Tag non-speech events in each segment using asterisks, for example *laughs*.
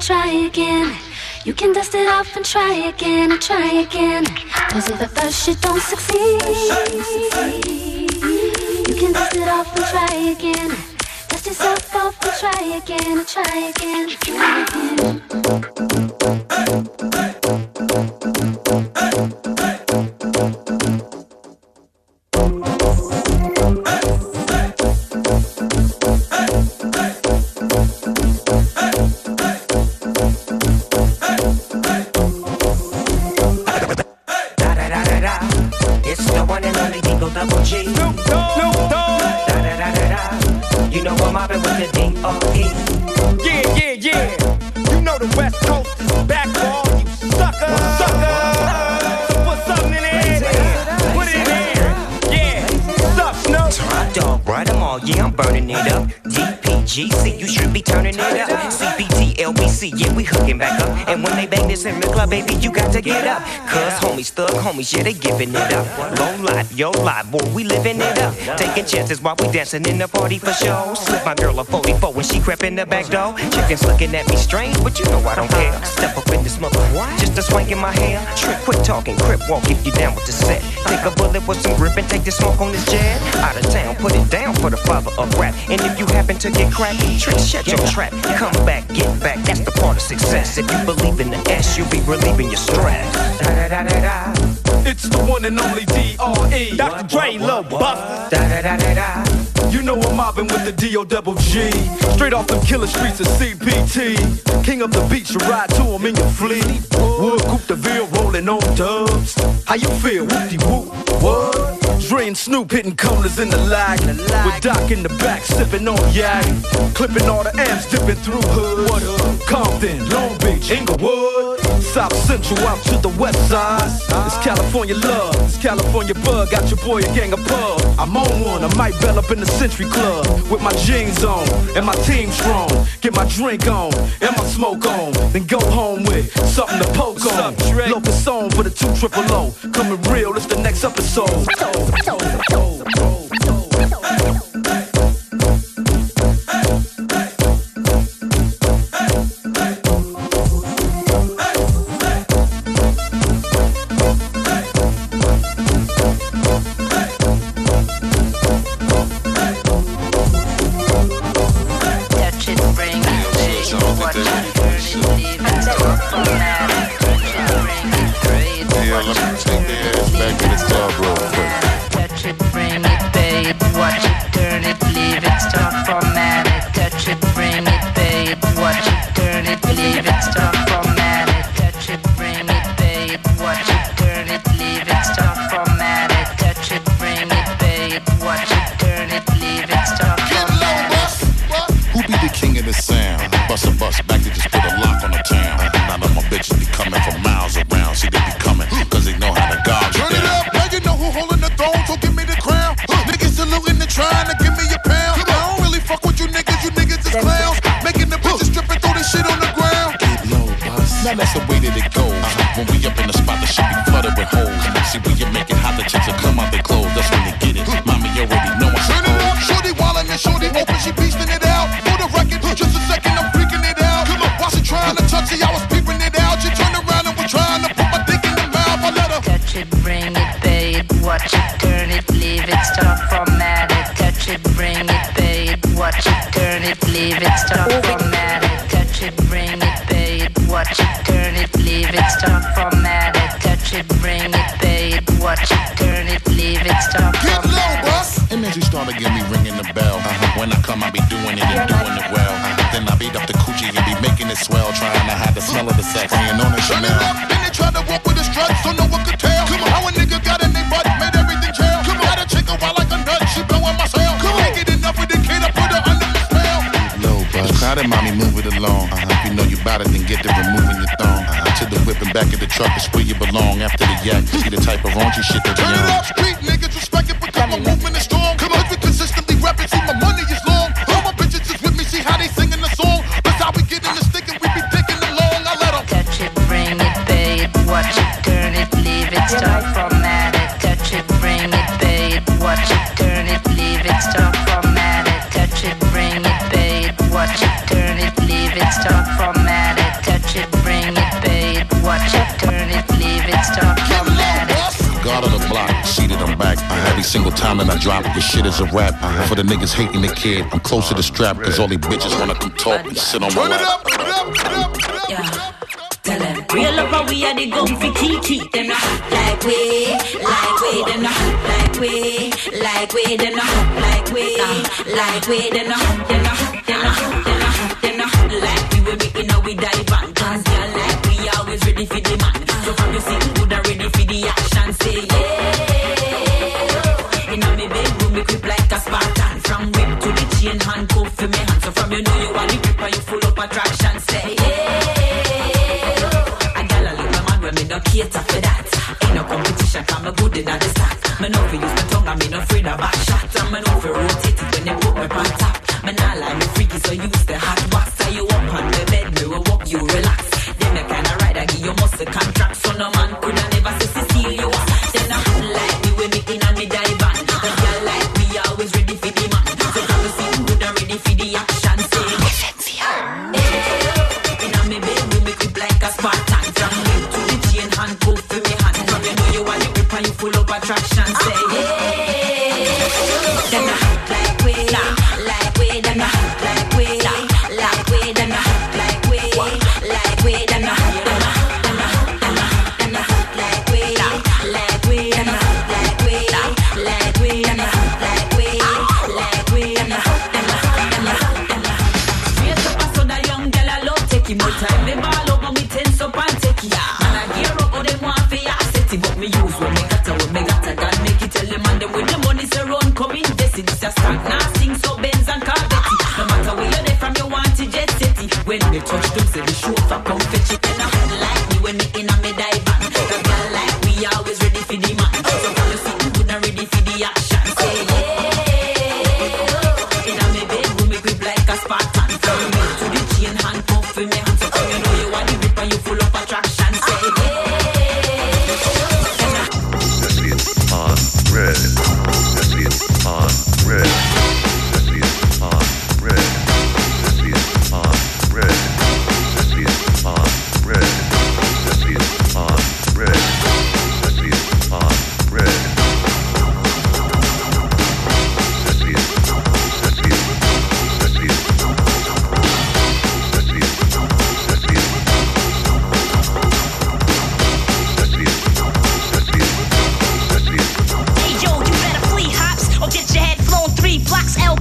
and try again. You can dust it off and try again and try again. Cause if at first you don't succeed, you can dust it off and try again. Dust yourself off and try again and try again. Try again. Cuz homies, thug homies, yeah, they giving it up. Low life, yo life, boy, we living it up. Taking chances while we dancing in the party for show. Slip my girl a 44 when she crept in the back door. Chickens looking at me strange, but you know I don't care. Step up in this mother, just a swank in my hair. Trick, quit talking, crip walk if you down with the set. Take a bullet with some grip and take the smoke on this jet. Out of town, put it down for the father of rap. And if you happen to get cracked, trick, shut your trap. Come back, get back, that's the part of success. If you believe in the S, you'll be relieving your stress. Da da da. It's the one and only D.R.E. Dr. Dre, Lil Buster. Da da da da da. You know I'm mobbing with the D.O. double G. Straight off them killer streets of CPT. King of the beach, you ride to him in your fleet. Wood, Coupe de Ville, rolling on dubs. How you feel? Whoop-de-whoop. What? Dre and Snoop hitting corners in the lag. With Doc in the back, sipping on yak. Clipping all the amps, dipping through hood. Compton, Long Beach, Inglewood. South Central out to the west side. It's California love, it's California bug. Got your boy a gang of pub. I'm on one, I might bell up in the Century Club. With my jeans on, and my team strong. Get my drink on, and my smoke on. Then go home with something to poke on. Locust on for the two triple O. Coming real, it's the next episode. represent you shit that we on. drop. This shit is a rap. Uh-huh. For the niggas hating the kid, I'm close to the strap, cause all these bitches wanna come talk and sit on my lap. Yeah. Tell them, real love we are the gun for Kiki. Them not like we, like we, them not like we, like we, them not like we, like we, them not, them not, them not, them not, them not like we. We making now we dive on guns, girl. Like we always ready for the man.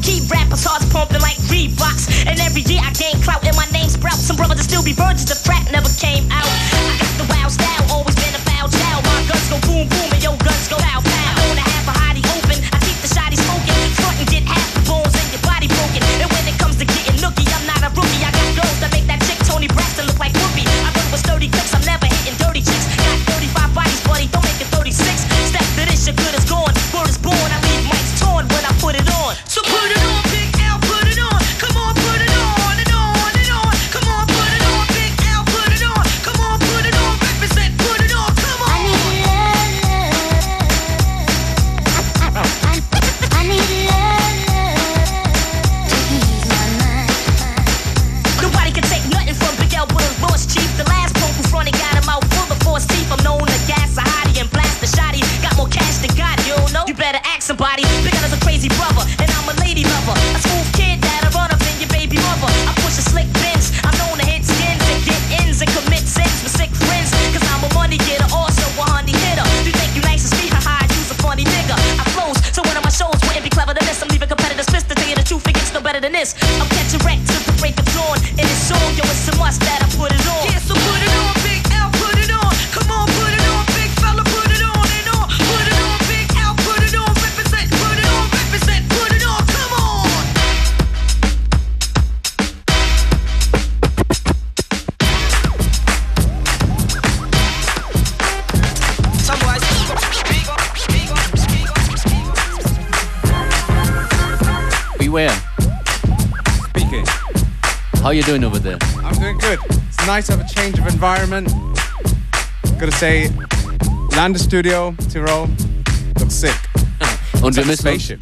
Keep rappers' hearts pumping like Reeboks. And every year I gain clout and my name sprouts. Some brothers still be virgins, the frat never came out. I got the wild style. Beware. Speaking. How you doing over there? I'm doing good. It's nice to have a change of environment. Gotta say, Lander Studio, Tirol, looks sick. *laughs* Und wir müssen uns,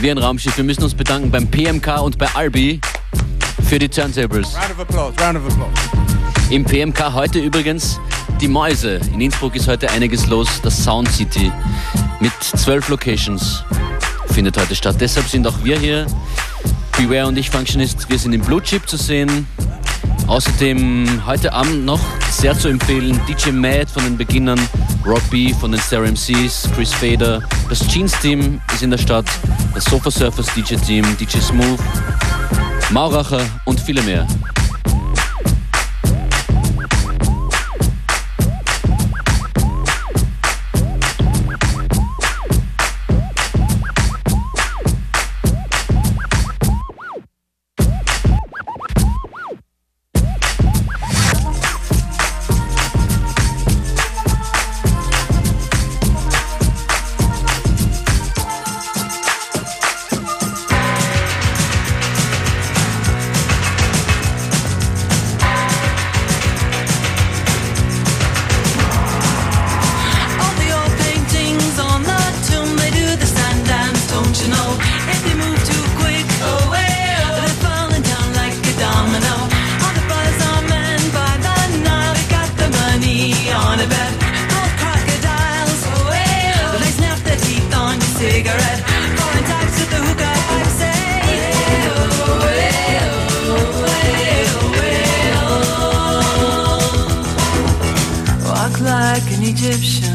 wie ein Raumschiff, wir müssen uns bedanken beim PMK und bei Albi für die Turntables. Round of applause, round of applause. Im PMK heute übrigens die Mäuse. In Innsbruck ist heute einiges los. Das Sound City mit zwölf Locations findet heute statt. Deshalb sind auch wir hier. Beware und ich, Functionist, wir sind im Blue Chip zu sehen. Außerdem heute Abend noch sehr zu empfehlen DJ Mad von den Beginnern, Rock B von den Stereo MCs, Chris Fader, das Jeans Team ist in der Stadt, das Sofa Surfers DJ Team, DJ Smooth, Mauracher und viele mehr. Egyptian.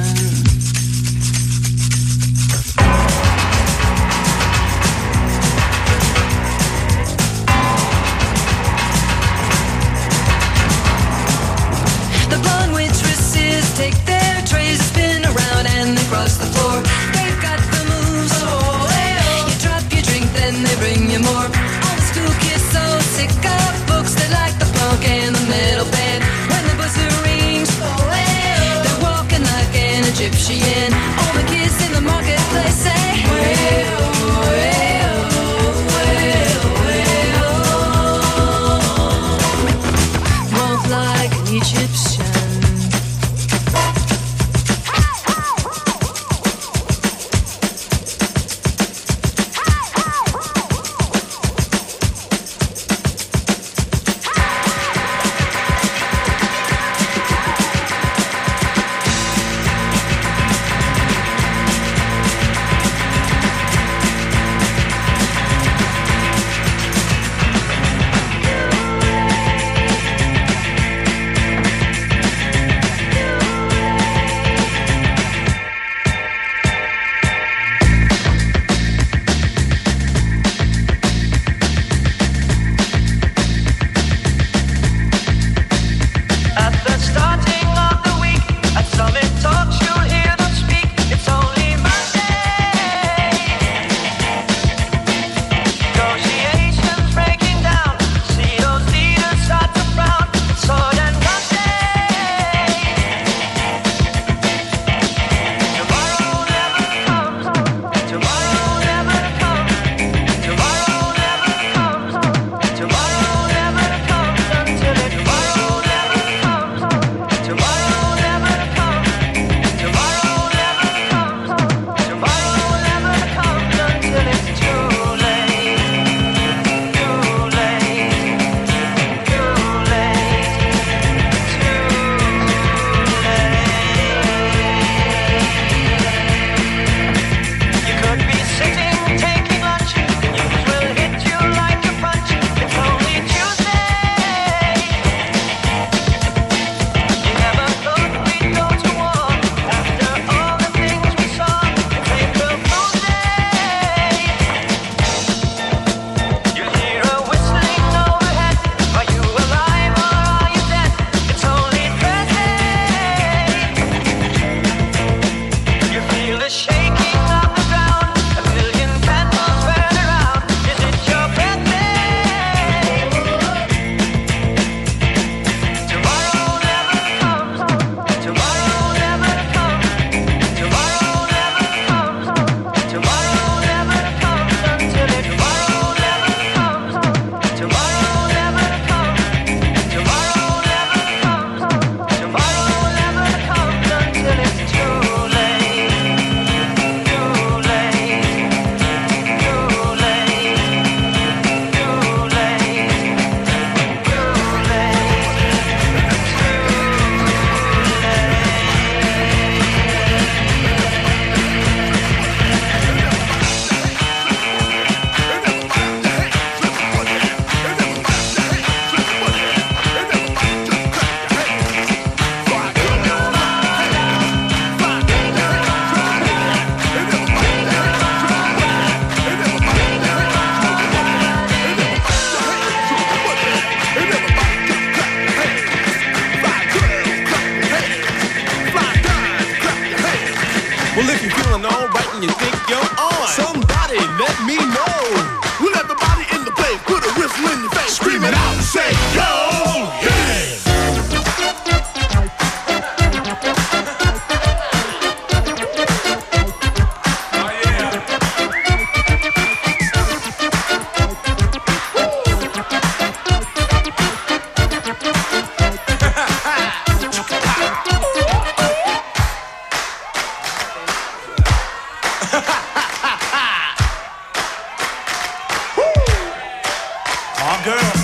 Oh,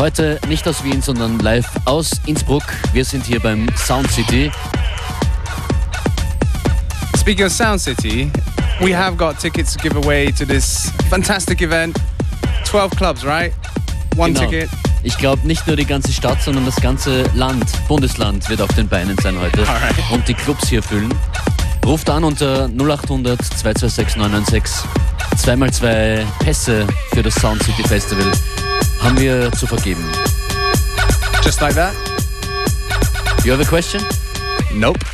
heute nicht aus Wien, sondern live aus Innsbruck. Wir sind hier beim Sound City. Speaking of Sound City, we have got tickets to give away to this fantastic event. 12 clubs, right? One Genau. ticket. Ich glaube, nicht nur die ganze Stadt, sondern das ganze Land, Bundesland wird auf den Beinen sein heute Alright. und die Clubs hier füllen. Ruft an unter 0800 226 996. Zweimal zwei Pässe für das Sound City Festival haben wir zu vergeben. Just like that? You have a question? Nope. –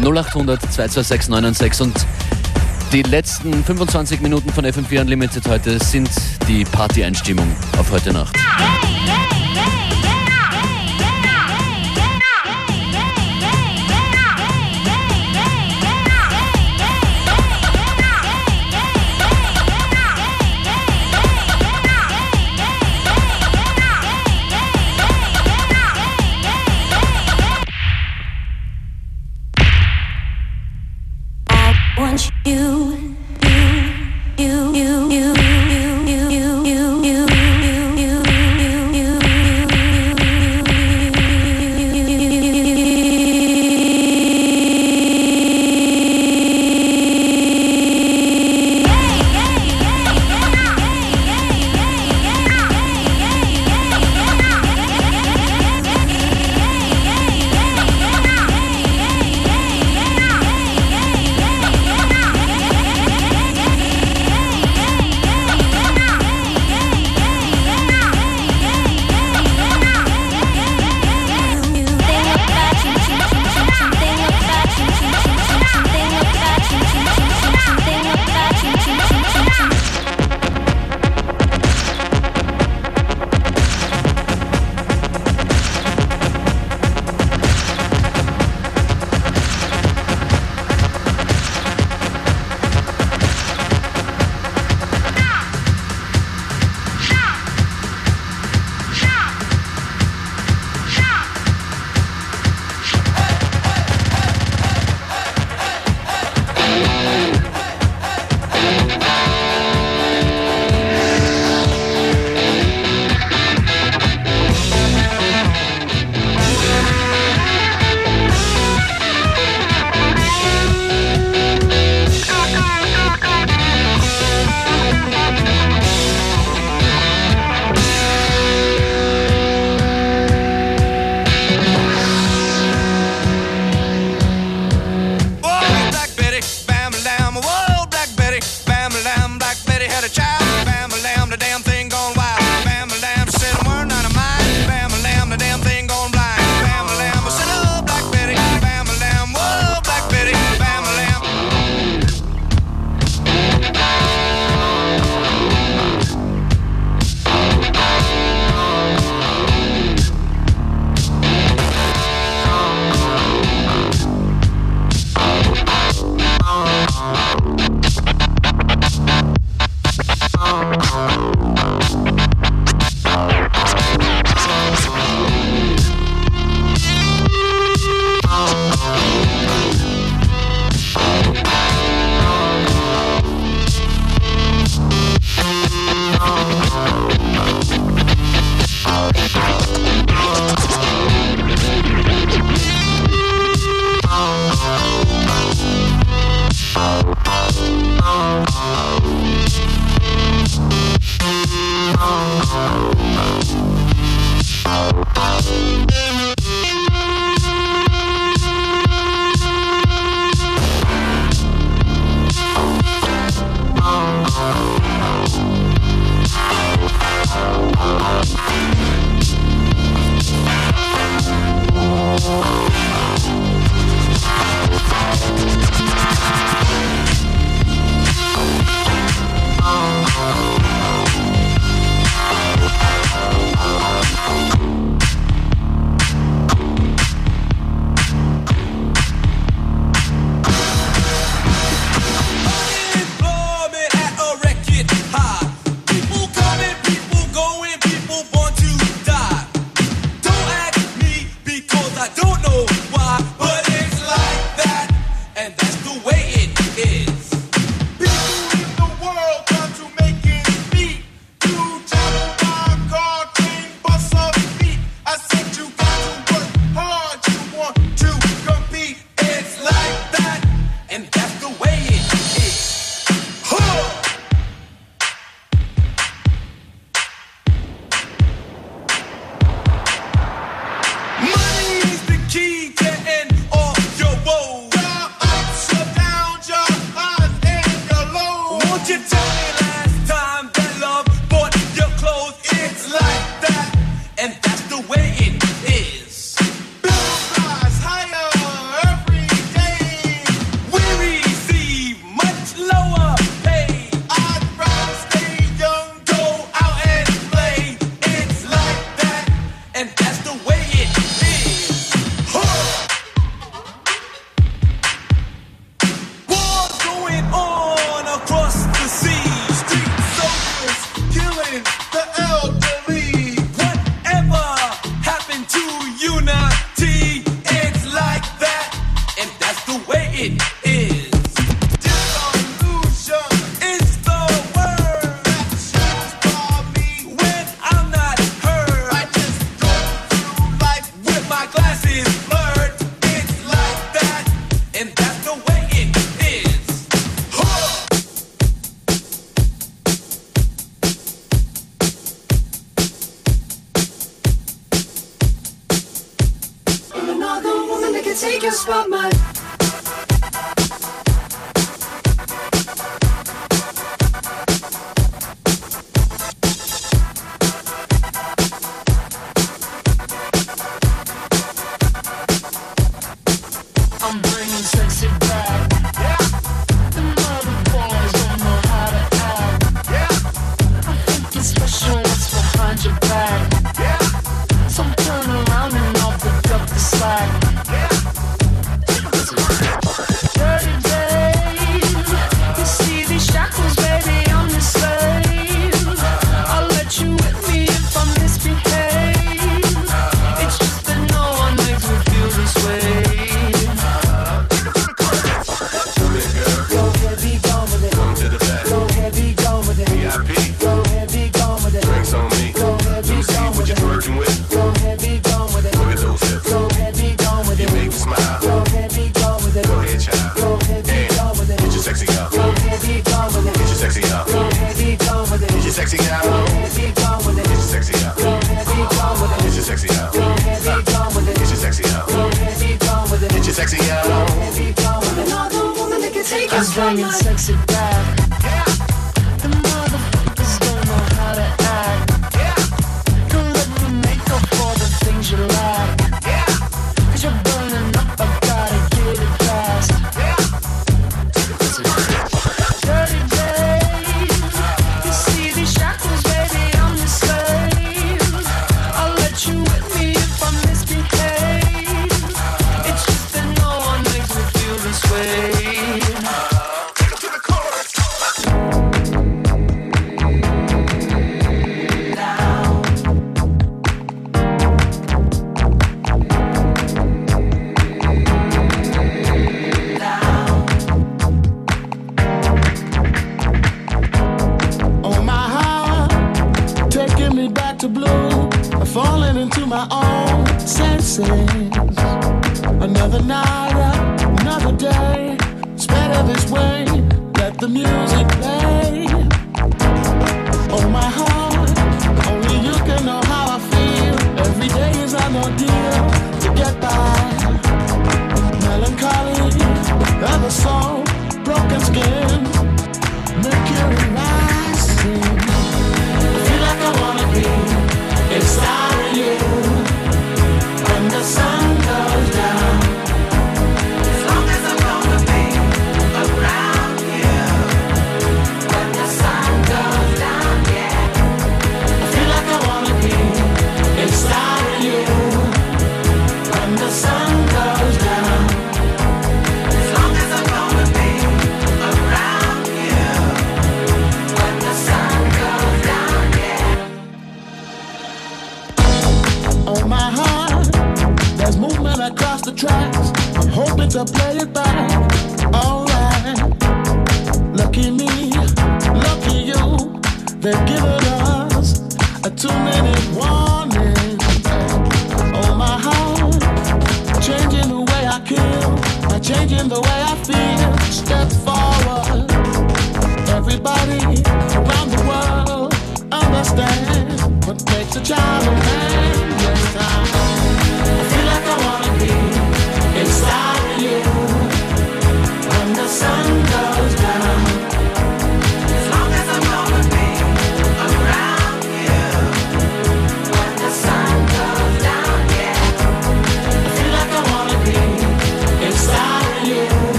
0800 226 996 und die letzten 25 Minuten von FM4 Unlimited heute sind die Party-Einstimmung auf heute Nacht. I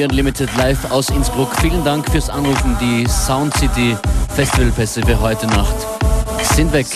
FM4 Unlimited live aus Innsbruck. Vielen Dank fürs Anrufen. Die Sound City Festivalpässe für heute Nacht sind weg.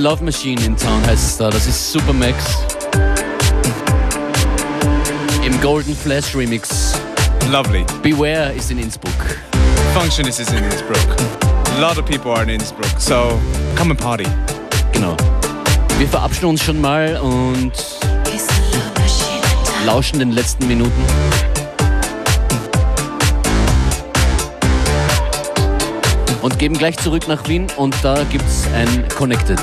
Love Machine in Town heißt es da. Das ist Supermax. Im Golden Flash Remix. Lovely. Beware ist in Innsbruck. Functionist is in Innsbruck. A lot of people are in Innsbruck, so come and party. Genau. Wir verabschieden uns schon mal und lauschen den letzten Minuten. Und geben gleich zurück nach Wien und da gibt's ein Connected.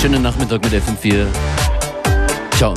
Schönen Nachmittag mit FM4. Ciao.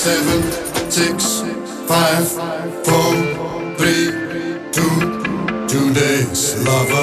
Seven six five four three two two days lover.